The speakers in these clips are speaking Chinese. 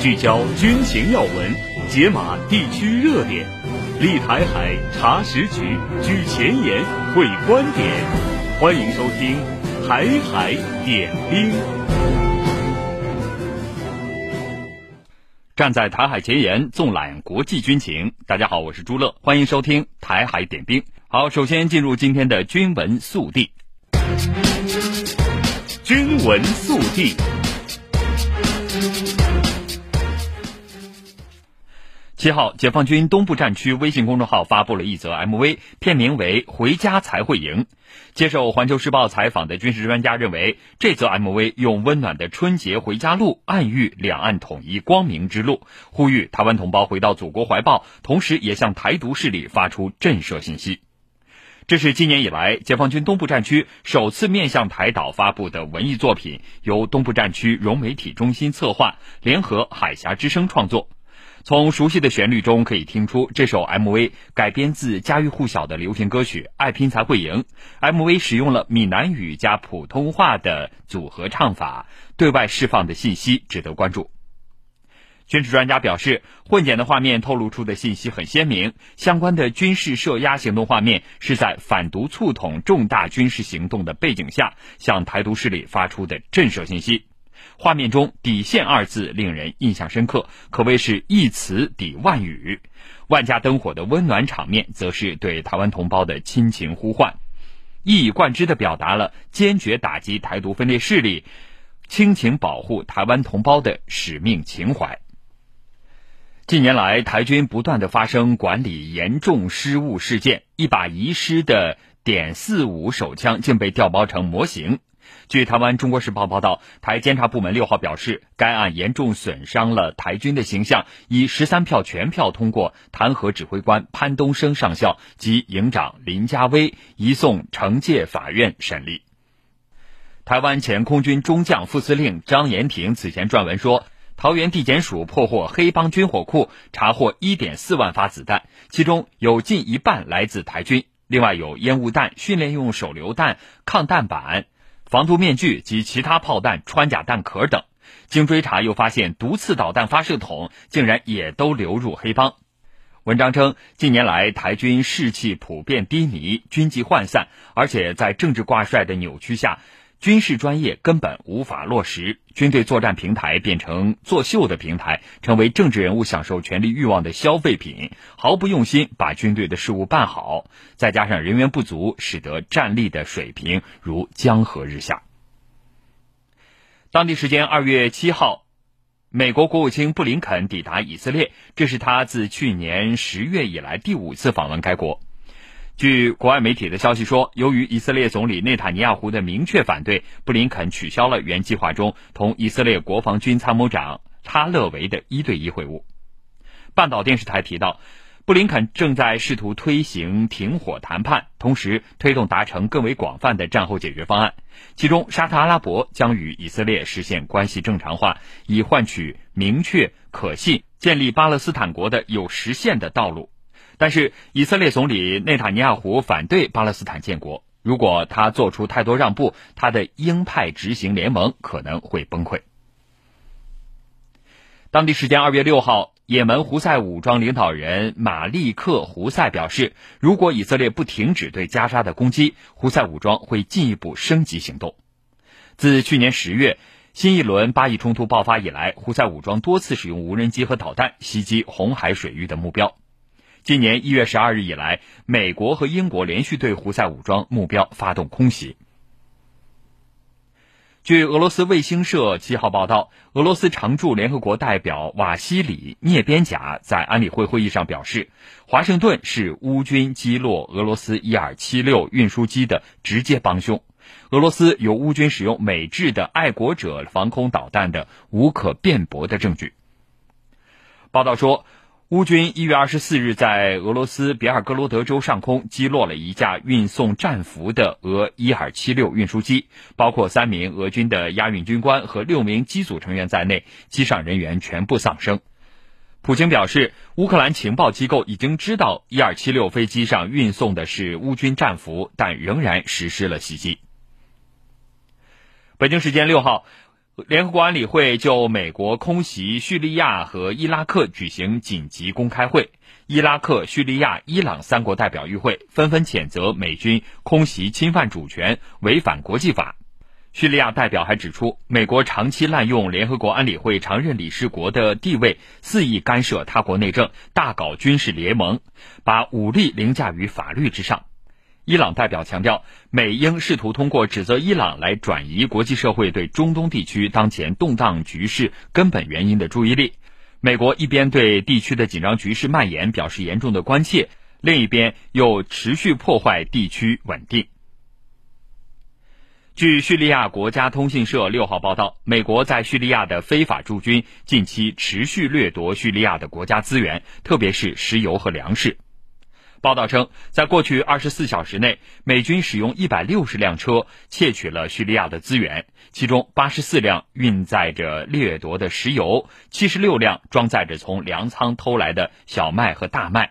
聚焦军情要闻，解码地区热点，立台海查实局，举前沿会观点。欢迎收听《台海点兵》。站在台海前沿，纵览国际军情。大家好，我是朱乐，欢迎收听《台海点兵》。好，首先进入今天的军文速递。军文速递。七号，解放军东部战区微信公众号发布了一则 MV，片名为《回家才会赢》。接受《环球时报》采访的军事专家认为，这则 MV 用温暖的春节回家路暗喻两岸统一光明之路，呼吁台湾同胞回到祖国怀抱，同时也向台独势力发出震慑信息。这是今年以来解放军东部战区首次面向台岛发布的文艺作品，由东部战区融媒体中心策划，联合海峡之声创作。从熟悉的旋律中可以听出，这首 MV 改编自家喻户晓的流行歌曲《爱拼才会赢》。MV 使用了闽南语加普通话的组合唱法，对外释放的信息值得关注。军事专家表示，混剪的画面透露出的信息很鲜明，相关的军事设压行动画面是在反独促统重大军事行动的背景下，向台独势力发出的震慑信息。画面中“底线”二字令人印象深刻，可谓是一词抵万语。万家灯火的温暖场面，则是对台湾同胞的亲情呼唤，一以贯之地表达了坚决打击台独分裂势力、倾情保护台湾同胞的使命情怀。近年来，台军不断地发生管理严重失误事件，一把遗失的点四五手枪竟被调包成模型。据台湾《中国时报》报道，台监察部门六号表示，该案严重损伤了台军的形象，以十三票全票通过弹劾指挥官潘东升上校及营长林家威，移送惩戒法院审理。台湾前空军中将副司令张延廷此前撰文说，桃园地检署破获黑帮军火库，查获一点四万发子弹，其中有近一半来自台军，另外有烟雾弹、训练用手榴弹、抗弹板。防毒面具及其他炮弹、穿甲弹壳等，经追查又发现毒刺导弹发射筒竟然也都流入黑帮。文章称，近年来台军士气普遍低迷，军纪涣散，而且在政治挂帅的扭曲下，军事专业根本无法落实，军队作战平台变成作秀的平台，成为政治人物享受权力欲望的消费品，毫不用心把军队的事务办好。再加上人员不足，使得战力的水平如江河日下。当地时间二月七号，美国国务卿布林肯抵达以色列，这是他自去年十月以来第五次访问该国。据国外媒体的消息说，由于以色列总理内塔尼亚胡的明确反对，布林肯取消了原计划中同以色列国防军参谋长哈勒维的一对一会晤。半岛电视台提到，布林肯正在试图推行停火谈判，同时推动达成更为广泛的战后解决方案，其中沙特阿拉伯将与以色列实现关系正常化，以换取明确、可信、建立巴勒斯坦国的有实现的道路。但是，以色列总理内塔尼亚胡反对巴勒斯坦建国。如果他做出太多让步，他的鹰派执行联盟可能会崩溃。当地时间二月六号，也门胡塞武装领导人马利克·胡塞表示，如果以色列不停止对加沙的攻击，胡塞武装会进一步升级行动。自去年十月新一轮巴以冲突爆发以来，胡塞武装多次使用无人机和导弹袭击红海水域的目标。今年一月十二日以来，美国和英国连续对胡塞武装目标发动空袭。据俄罗斯卫星社七号报道，俄罗斯常驻联合国代表瓦西里聂边贾在安理会会议上表示，华盛顿是乌军击落俄罗斯伊尔七六运输机的直接帮凶，俄罗斯有乌军使用美制的爱国者防空导弹的无可辩驳的证据。报道说。乌军一月二十四日在俄罗斯别尔哥罗德州上空击落了一架运送战俘的俄伊尔七六运输机，包括三名俄军的押运军官和六名机组成员在内，机上人员全部丧生。普京表示，乌克兰情报机构已经知道伊尔七六飞机上运送的是乌军战俘，但仍然实施了袭击。北京时间六号。联合国安理会就美国空袭叙利亚和伊拉克举行紧急公开会，伊拉克、叙利亚、伊朗三国代表与会，纷纷谴责美军空袭侵犯主权、违反国际法。叙利亚代表还指出，美国长期滥用联合国安理会常任理事国的地位，肆意干涉他国内政，大搞军事联盟，把武力凌驾于法律之上。伊朗代表强调，美英试图通过指责伊朗来转移国际社会对中东地区当前动荡局势根本原因的注意力。美国一边对地区的紧张局势蔓延表示严重的关切，另一边又持续破坏地区稳定。据叙利亚国家通讯社六号报道，美国在叙利亚的非法驻军近期持续掠夺叙利亚的国家资源，特别是石油和粮食。报道称，在过去二十四小时内，美军使用一百六十辆车窃取了叙利亚的资源，其中八十四辆运载着掠夺的石油，七十六辆装载着从粮仓偷来的小麦和大麦。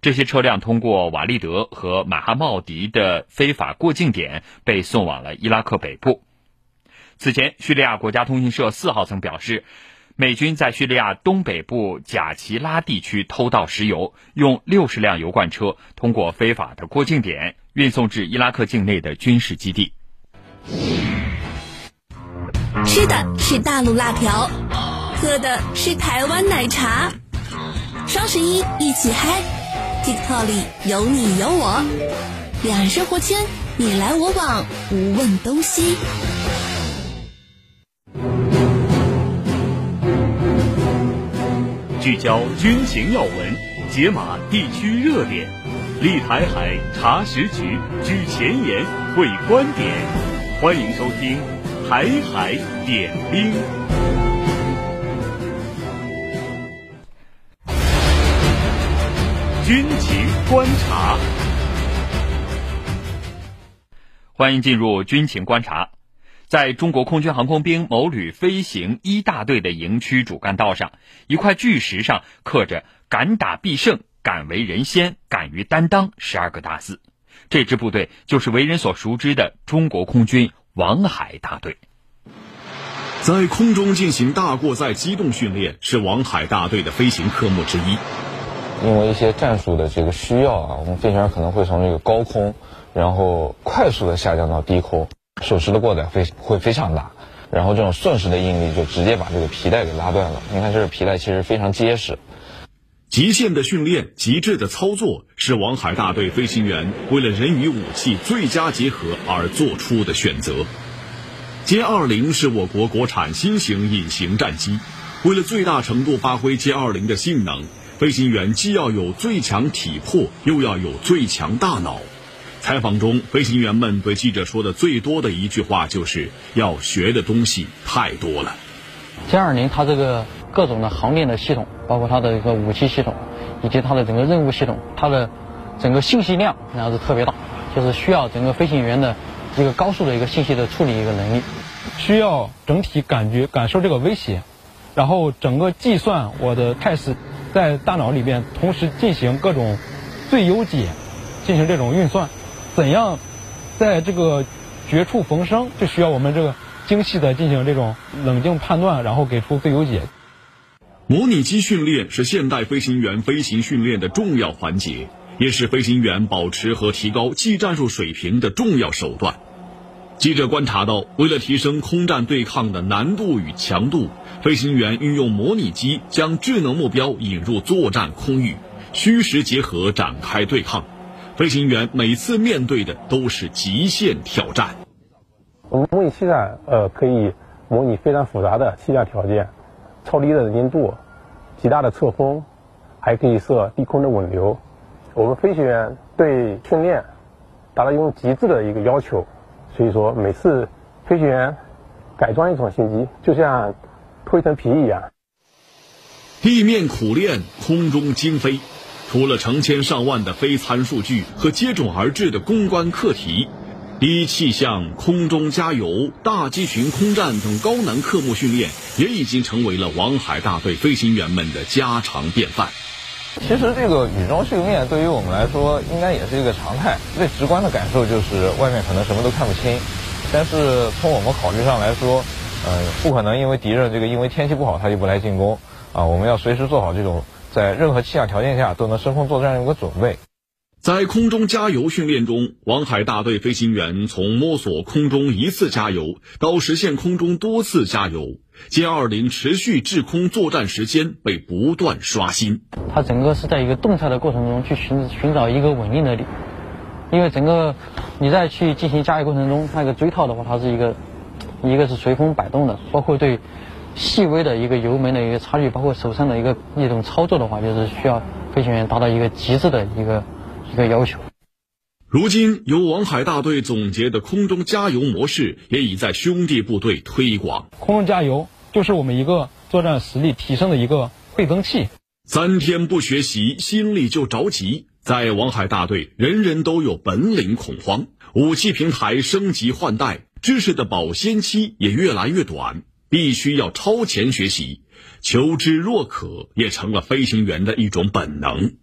这些车辆通过瓦利德和马哈茂迪的非法过境点，被送往了伊拉克北部。此前，叙利亚国家通讯社四号曾表示。美军在叙利亚东北部贾奇拉地区偷盗石油，用六十辆油罐车通过非法的过境点运送至伊拉克境内的军事基地。吃的是大陆辣条，喝的是台湾奶茶。双十一一起嗨，TikTok 里有你有我，两岸生活圈你来我往，无问东西。聚焦军情要闻，解码地区热点，立台海查实局，举前沿会观点。欢迎收听《台海点兵》。军情观察，欢迎进入军情观察。在中国空军航空兵某旅飞行一大队的营区主干道上，一块巨石上刻着“敢打必胜，敢为人先，敢于担当”十二个大字。这支部队就是为人所熟知的中国空军王海大队。在空中进行大过载机动训练是王海大队的飞行科目之一。因为一些战术的这个需要啊，我们飞行员可能会从这个高空，然后快速的下降到低空。手持的过载非会非常大，然后这种瞬时的应力就直接把这个皮带给拉断了。你看，这个皮带其实非常结实。极限的训练、极致的操作，是王海大队飞行员为了人与武器最佳结合而做出的选择。歼二零是我国国产新型隐形战机，为了最大程度发挥歼二零的性能，飞行员既要有最强体魄，又要有最强大脑。采访中，飞行员们对记者说的最多的一句话就是要学的东西太多了。歼二零它这个各种的航电的系统，包括它的一个武器系统，以及它的整个任务系统，它的整个信息量然后是特别大，就是需要整个飞行员的一个高速的一个信息的处理一个能力，需要整体感觉感受这个威胁，然后整个计算我的态势，在大脑里边同时进行各种最优解，进行这种运算。怎样在这个绝处逢生，就需要我们这个精细的进行这种冷静判断，然后给出最优解。模拟机训练是现代飞行员飞行训练的重要环节，也是飞行员保持和提高技战术水平的重要手段。记者观察到，为了提升空战对抗的难度与强度，飞行员运用模拟机将智能目标引入作战空域，虚实结合展开对抗。飞行员每次面对的都是极限挑战。我们模拟气站，呃，可以模拟非常复杂的气象条件，超低的能见度，极大的侧风，还可以设低空的稳流。我们飞行员对训练达到一种极致的一个要求，所以说每次飞行员改装一种新机，就像脱一层皮一样。地面苦练，空中精飞。除了成千上万的飞参数据和接踵而至的攻关课题，低气象、空中加油、大机群空战等高难科目训练，也已经成为了王海大队飞行员们的家常便饭。其实这个雨中训练对于我们来说，应该也是一个常态。最直观的感受就是外面可能什么都看不清，但是从我们考虑上来说，呃，不可能因为敌人这个因为天气不好他就不来进攻啊，我们要随时做好这种在任何气象条件下都能升空作战的一个准备。在空中加油训练中，王海大队飞行员从摸索空中一次加油到实现空中多次加油，歼二零持续滞空作战时间被不断刷新。它整个是在一个动态的过程中去寻寻找一个稳定的点，因为整个你在去进行加油过程中，那个锥套的话，它是一个。一个是随风摆动的，包括对细微的一个油门的一个差距，包括手上的一个一种操作的话，就是需要飞行员达到一个极致的一个一个要求。如今，由王海大队总结的空中加油模式也已在兄弟部队推广。空中加油就是我们一个作战实力提升的一个倍增器。三天不学习，心里就着急。在王海大队，人人都有本领恐慌，武器平台升级换代。知识的保鲜期也越来越短，必须要超前学习，求知若渴也成了飞行员的一种本能。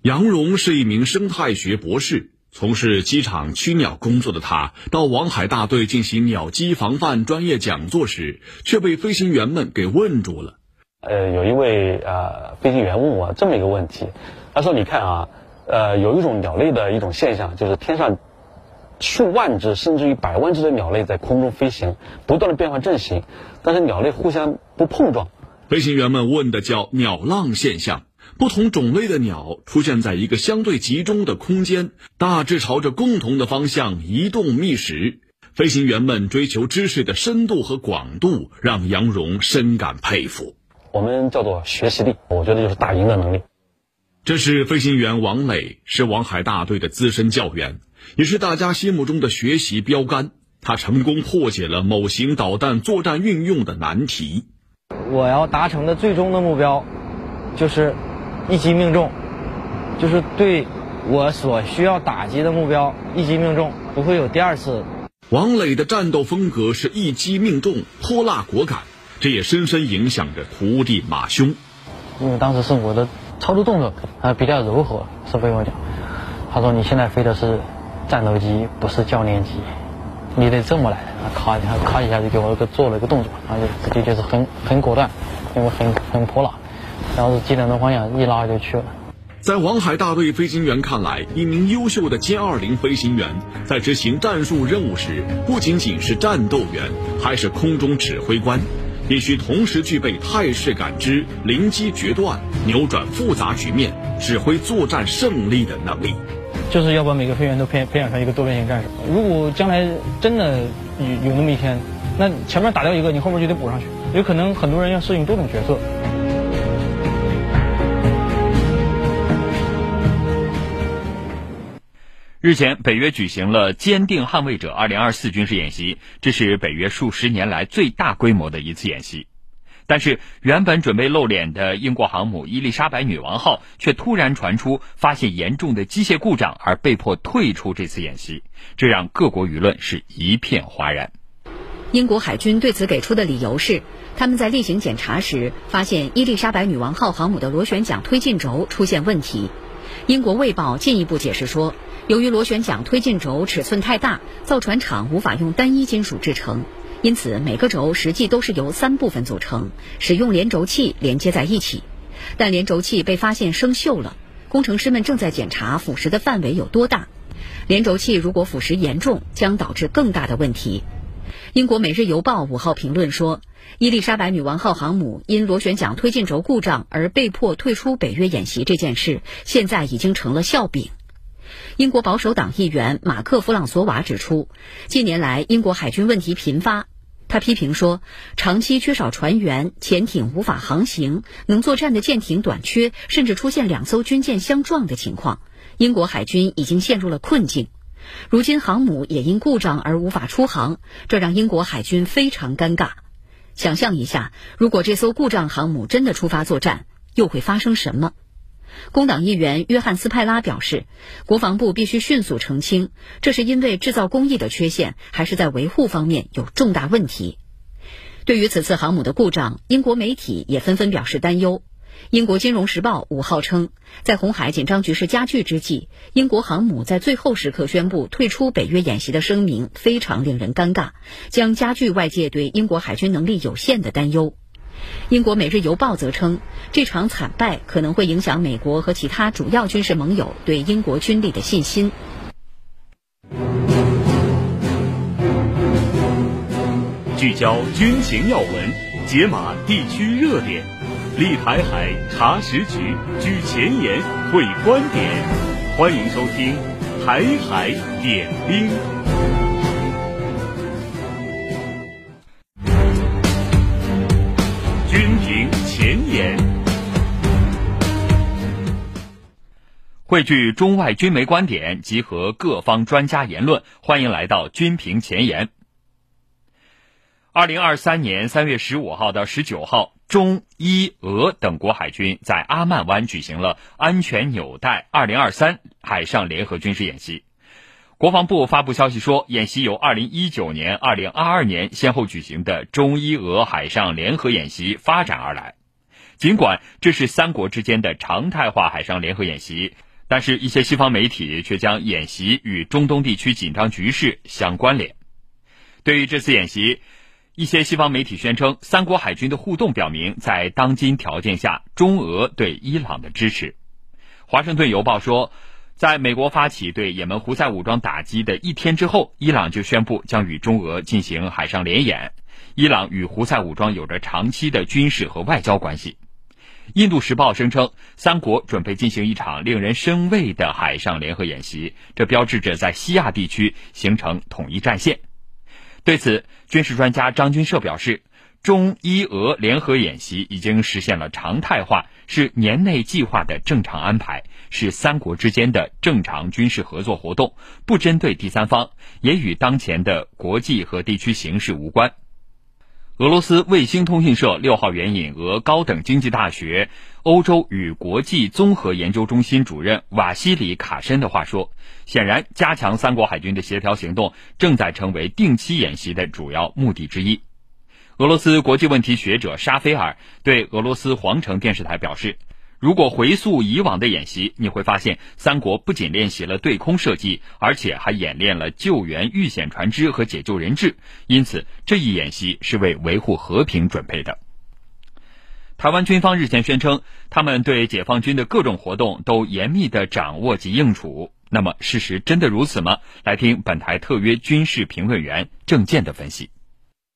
杨荣是一名生态学博士，从事机场驱鸟工作的他，到王海大队进行鸟击防范专业讲座时，却被飞行员们给问住了。呃，有一位呃飞行员问我这么一个问题，他说：“你看啊，呃，有一种鸟类的一种现象，就是天上。”数万只甚至于百万只的鸟类在空中飞行，不断的变换阵型，但是鸟类互相不碰撞。飞行员们问的叫鸟浪现象，不同种类的鸟出现在一个相对集中的空间，大致朝着共同的方向移动觅食。飞行员们追求知识的深度和广度，让杨荣深感佩服。我们叫做学习力，我觉得就是打赢的能力。这是飞行员王磊，是王海大队的资深教员。也是大家心目中的学习标杆。他成功破解了某型导弹作战运用的难题。我要达成的最终的目标，就是一击命中，就是对我所需要打击的目标一击命中，不会有第二次。王磊的战斗风格是一击命中，泼辣果敢，这也深深影响着徒弟马兄。因为当时是我的操作动作啊比较柔和，是被我讲。他说：“你现在飞的是。”战斗机不是教练机，你得这么来，咔一下，咔一下就给我个做了一个动作，然后就直接就是很很果断，因为很很泼辣，然后是机顶的方向一拉就去了。在王海大队飞行员看来，一名优秀的歼二零飞行员在执行战术任务时，不仅仅是战斗员，还是空中指挥官，必须同时具备态势感知、灵机决断、扭转复杂局面、指挥作战胜利的能力。就是要把每个飞行员都培养培养成一个多边形战士。如果将来真的有有那么一天，那前面打掉一个，你后面就得补上去。有可能很多人要适应多种角色。日前，北约举行了“坚定捍卫者 ”2024 军事演习，这是北约数十年来最大规模的一次演习。但是，原本准备露脸的英国航母伊丽莎白女王号却突然传出发现严重的机械故障，而被迫退出这次演习，这让各国舆论是一片哗然。英国海军对此给出的理由是，他们在例行检查时发现伊丽莎白女王号航母的螺旋桨推进轴出现问题。英国卫报进一步解释说，由于螺旋桨推进轴尺寸太大，造船厂无法用单一金属制成。因此，每个轴实际都是由三部分组成，使用连轴器连接在一起。但连轴器被发现生锈了，工程师们正在检查腐蚀的范围有多大。连轴器如果腐蚀严重，将导致更大的问题。英国《每日邮报》五号评论说，伊丽莎白女王号航母因螺旋桨推进轴故障而被迫退出北约演习这件事，现在已经成了笑柄。英国保守党议员马克·弗朗索瓦指出，近年来英国海军问题频发。他批评说，长期缺少船员，潜艇无法航行，能作战的舰艇短缺，甚至出现两艘军舰相撞的情况。英国海军已经陷入了困境。如今航母也因故障而无法出航，这让英国海军非常尴尬。想象一下，如果这艘故障航母真的出发作战，又会发生什么？工党议员约翰斯派拉表示，国防部必须迅速澄清，这是因为制造工艺的缺陷，还是在维护方面有重大问题。对于此次航母的故障，英国媒体也纷纷表示担忧。英国金融时报五号称，在红海紧张局势加剧之际，英国航母在最后时刻宣布退出北约演习的声明非常令人尴尬，将加剧外界对英国海军能力有限的担忧。英国《每日邮报》则称，这场惨败可能会影响美国和其他主要军事盟友对英国军力的信心。聚焦军情要闻，解码地区热点，立台海查实局，举前沿，会观点。欢迎收听《台海点兵》。汇聚中外军媒观点，集合各方专家言论。欢迎来到军评前沿。二零二三年三月十五号到十九号，中伊俄等国海军在阿曼湾举行了“安全纽带二零二三”海上联合军事演习。国防部发布消息说，演习由二零一九年、二零二二年先后举行的中伊俄海上联合演习发展而来。尽管这是三国之间的常态化海上联合演习，但是一些西方媒体却将演习与中东地区紧张局势相关联。对于这次演习，一些西方媒体宣称，三国海军的互动表明，在当今条件下，中俄对伊朗的支持。华盛顿邮报说。在美国发起对也门胡塞武装打击的一天之后，伊朗就宣布将与中俄进行海上联演。伊朗与胡塞武装有着长期的军事和外交关系。印度时报声称，三国准备进行一场令人生畏的海上联合演习，这标志着在西亚地区形成统一战线。对此，军事专家张军社表示。中伊俄联合演习已经实现了常态化，是年内计划的正常安排，是三国之间的正常军事合作活动，不针对第三方，也与当前的国际和地区形势无关。俄罗斯卫星通讯社六号援引俄高等经济大学欧洲与国际综合研究中心主任瓦西里卡申的话说：“显然，加强三国海军的协调行动正在成为定期演习的主要目的之一。”俄罗斯国际问题学者沙菲尔对俄罗斯皇城电视台表示：“如果回溯以往的演习，你会发现三国不仅练习了对空射击，而且还演练了救援遇险船只和解救人质。因此，这一演习是为维护和平准备的。”台湾军方日前宣称，他们对解放军的各种活动都严密的掌握及应处。那么，事实真的如此吗？来听本台特约军事评论员郑健的分析。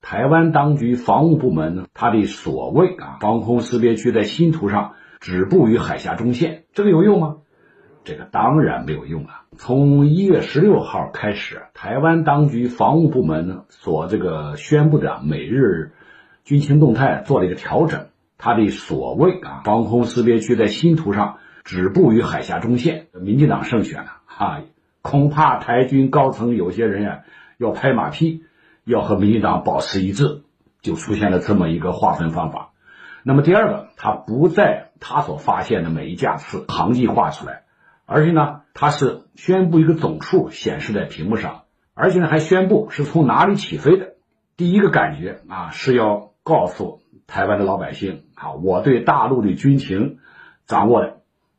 台湾当局防务部门，他的所谓啊防空识别区在新图上止步于海峡中线，这个有用吗？这个当然没有用啊！从一月十六号开始，台湾当局防务部门呢所这个宣布的每日军情动态做了一个调整，他的所谓啊防空识别区在新图上止步于海峡中线，民进党胜选了啊！恐怕台军高层有些人呀要拍马屁。要和民进党保持一致，就出现了这么一个划分方法。那么第二个，他不在他所发现的每一架次航迹画出来，而且呢，他是宣布一个总数显示在屏幕上，而且呢还宣布是从哪里起飞的。第一个感觉啊，是要告诉台湾的老百姓啊，我对大陆的军情掌握的，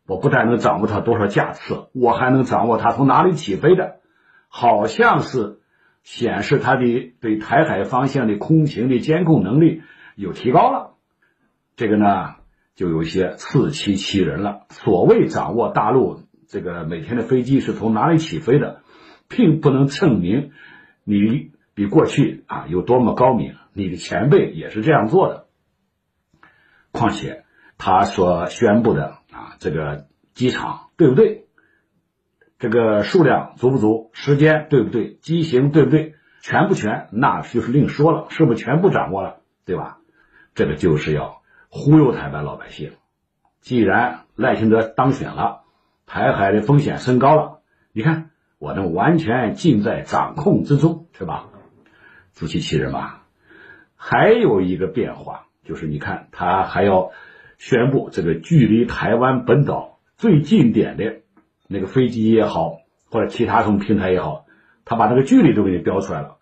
我不但能掌握它多少架次，我还能掌握它从哪里起飞的，好像是。显示他的对台海方向的空情的监控能力有提高了，这个呢就有些自欺欺人了。所谓掌握大陆这个每天的飞机是从哪里起飞的，并不能证明你比过去啊有多么高明，你的前辈也是这样做的。况且他所宣布的啊这个机场对不对？这个数量足不足？时间对不对？机型对不对？全不全？那就是另说了，是不是全部掌握了？对吧？这个就是要忽悠台湾老百姓。既然赖清德当选了，台海的风险升高了，你看我能完全尽在掌控之中，是吧？自欺欺人吧。还有一个变化就是，你看他还要宣布这个距离台湾本岛最近点的。那个飞机也好，或者其他什么平台也好，他把那个距离都给你标出来了，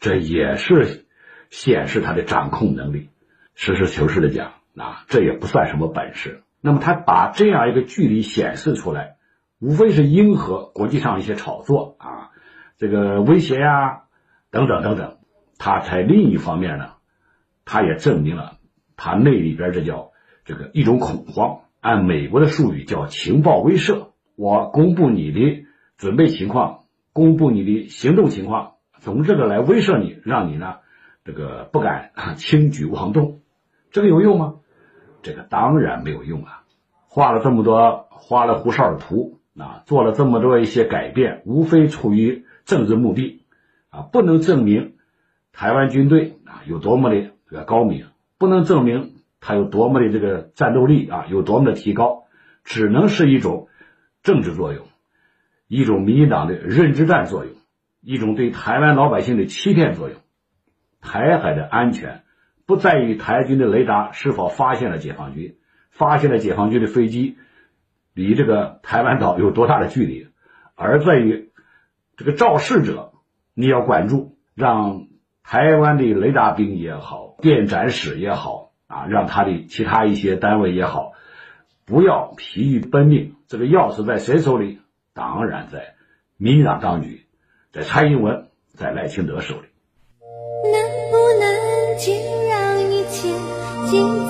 这也是显示他的掌控能力。实事求是的讲，啊，这也不算什么本事。那么他把这样一个距离显示出来，无非是迎合国际上一些炒作啊，这个威胁呀，等等等等。他在另一方面呢，他也证明了他那里边这叫这个一种恐慌，按美国的术语叫情报威慑。我公布你的准备情况，公布你的行动情况，从这个来威慑你，让你呢这个不敢 轻举妄动。这个有用吗？这个当然没有用啊！画了这么多花里胡哨的图啊，做了这么多一些改变，无非出于政治目的啊，不能证明。台湾军队啊有多么的这个高明，不能证明他有多么的这个战斗力啊有多么的提高，只能是一种政治作用，一种民进党的认知战作用，一种对台湾老百姓的欺骗作用。台海的安全不在于台军的雷达是否发现了解放军，发现了解放军的飞机离这个台湾岛有多大的距离，而在于这个肇事者，你要管住，让。台湾的雷达兵也好，电展室也好啊，让他的其他一些单位也好，不要疲于奔命。这个钥匙在谁手里？当然在民进党当局，在蔡英文，在赖清德手里。尽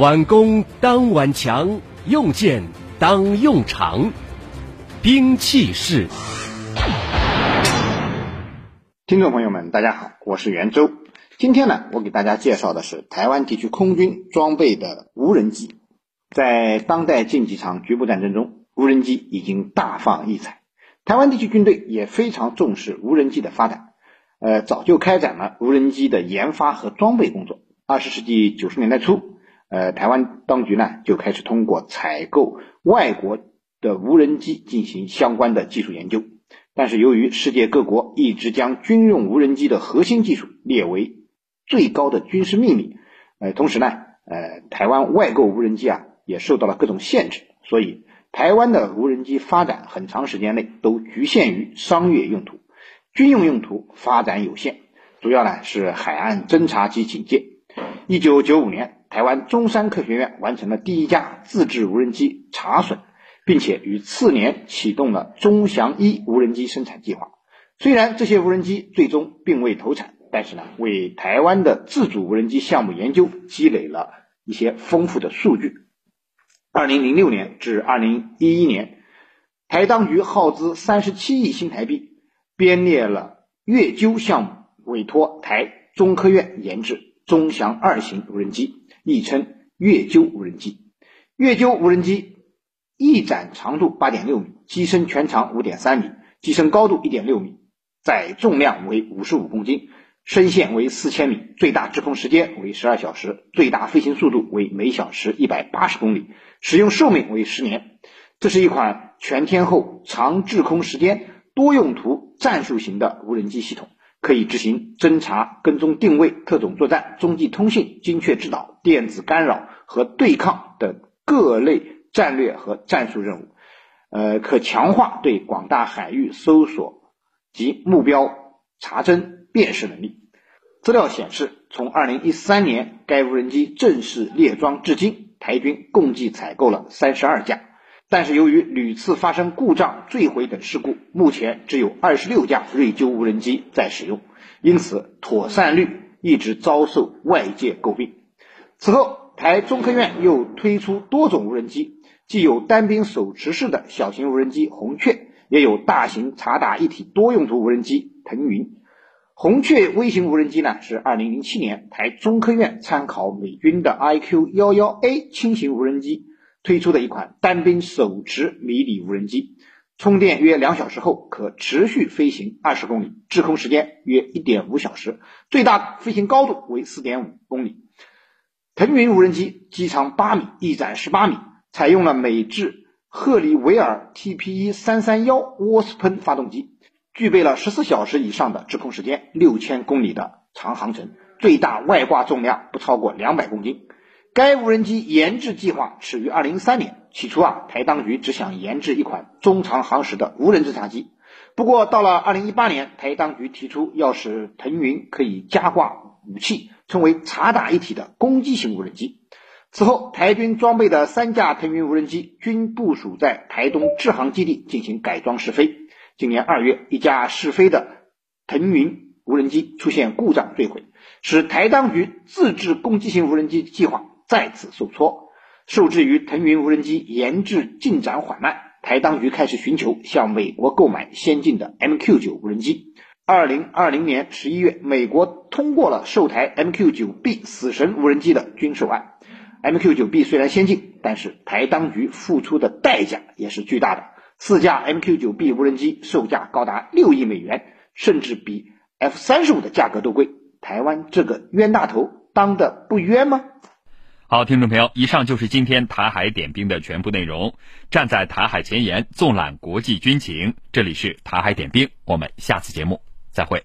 挽弓当挽强，用箭当用长，兵器是。听众朋友们，大家好，我是袁周。今天呢，我给大家介绍的是台湾地区空军装备的无人机。在当代近几场局部战争中，无人机已经大放异彩。台湾地区军队也非常重视无人机的发展，呃，早就开展了无人机的研发和装备工作。二十世纪九十年代初，呃，台湾当局呢就开始通过采购外国的无人机进行相关的技术研究。但是由于世界各国一直将军用无人机的核心技术列为最高的军事秘密，呃，同时呢，呃，台湾外购无人机啊也受到了各种限制，所以台湾的无人机发展很长时间内都局限于商业用途，军用用途发展有限，主要呢是海岸侦察及警戒。一九九五年，台湾中山科学院完成了第一架自制无人机查损。并且于次年启动了中翔一无人机生产计划。虽然这些无人机最终并未投产，但是呢，为台湾的自主无人机项目研究积累了一些丰富的数据。二零零六年至二零一一年，台当局耗资三十七亿新台币，编列了月鷲项目，委托台中科院研制中翔二型无人机，亦称月鷲无人机。月鷲无人机。翼展长度八点六米，机身全长五点三米，机身高度一点六米，载重量为五十五公斤，升限为四千米，最大滞空时间为十二小时，最大飞行速度为每小时一百八十公里，使用寿命为十年。这是一款全天候、长滞空时间、多用途战术型的无人机系统，可以执行侦察、跟踪、定位、特种作战、中继通信、精确制导、电子干扰和对抗等各类。战略和战术任务，呃，可强化对广大海域搜索及目标查侦辨识能力。资料显示，从2013年该无人机正式列装至今，台军共计采购了32架，但是由于屡次发生故障、坠毁等事故，目前只有26架瑞鸠无人机在使用，因此妥善率一直遭受外界诟病。此后，台中科院又推出多种无人机。既有单兵手持式的小型无人机红雀，也有大型察打一体多用途无人机腾云。红雀微型无人机呢，是二零零七年台中科院参考美军的 IQ-11A 轻型无人机推出的一款单兵手持迷你无人机，充电约两小时后可持续飞行二十公里，滞空时间约一点五小时，最大飞行高度为四点五公里。腾云无人机机长八米，翼展十八米。采用了美制赫里维尔 TPE 三三幺涡丝喷发动机，具备了十四小时以上的滞空时间，六千公里的长航程，最大外挂重量不超过两百公斤。该无人机研制计划始于二零一三年，起初啊，台当局只想研制一款中长航时的无人侦察机。不过到了二零一八年，台当局提出要使腾云可以加挂武器，称为察打一体的攻击型无人机。此后，台军装备的三架腾云无人机均部署在台东制航基地进行改装试飞。今年二月，一架试飞的腾云无人机出现故障坠毁，使台当局自制攻击型无人机计划再次受挫。受制于腾云无人机研制进展缓慢，台当局开始寻求向美国购买先进的 MQ-9 无人机。二零二零年十一月，美国通过了售台 MQ-9B 死神无人机的军售案。MQ-9B 虽然先进，但是台当局付出的代价也是巨大的。四架 MQ-9B 无人机售价高达六亿美元，甚至比 F 三十五的价格都贵。台湾这个冤大头当得不冤吗？好，听众朋友，以上就是今天台海点兵的全部内容。站在台海前沿，纵览国际军情，这里是台海点兵，我们下次节目再会。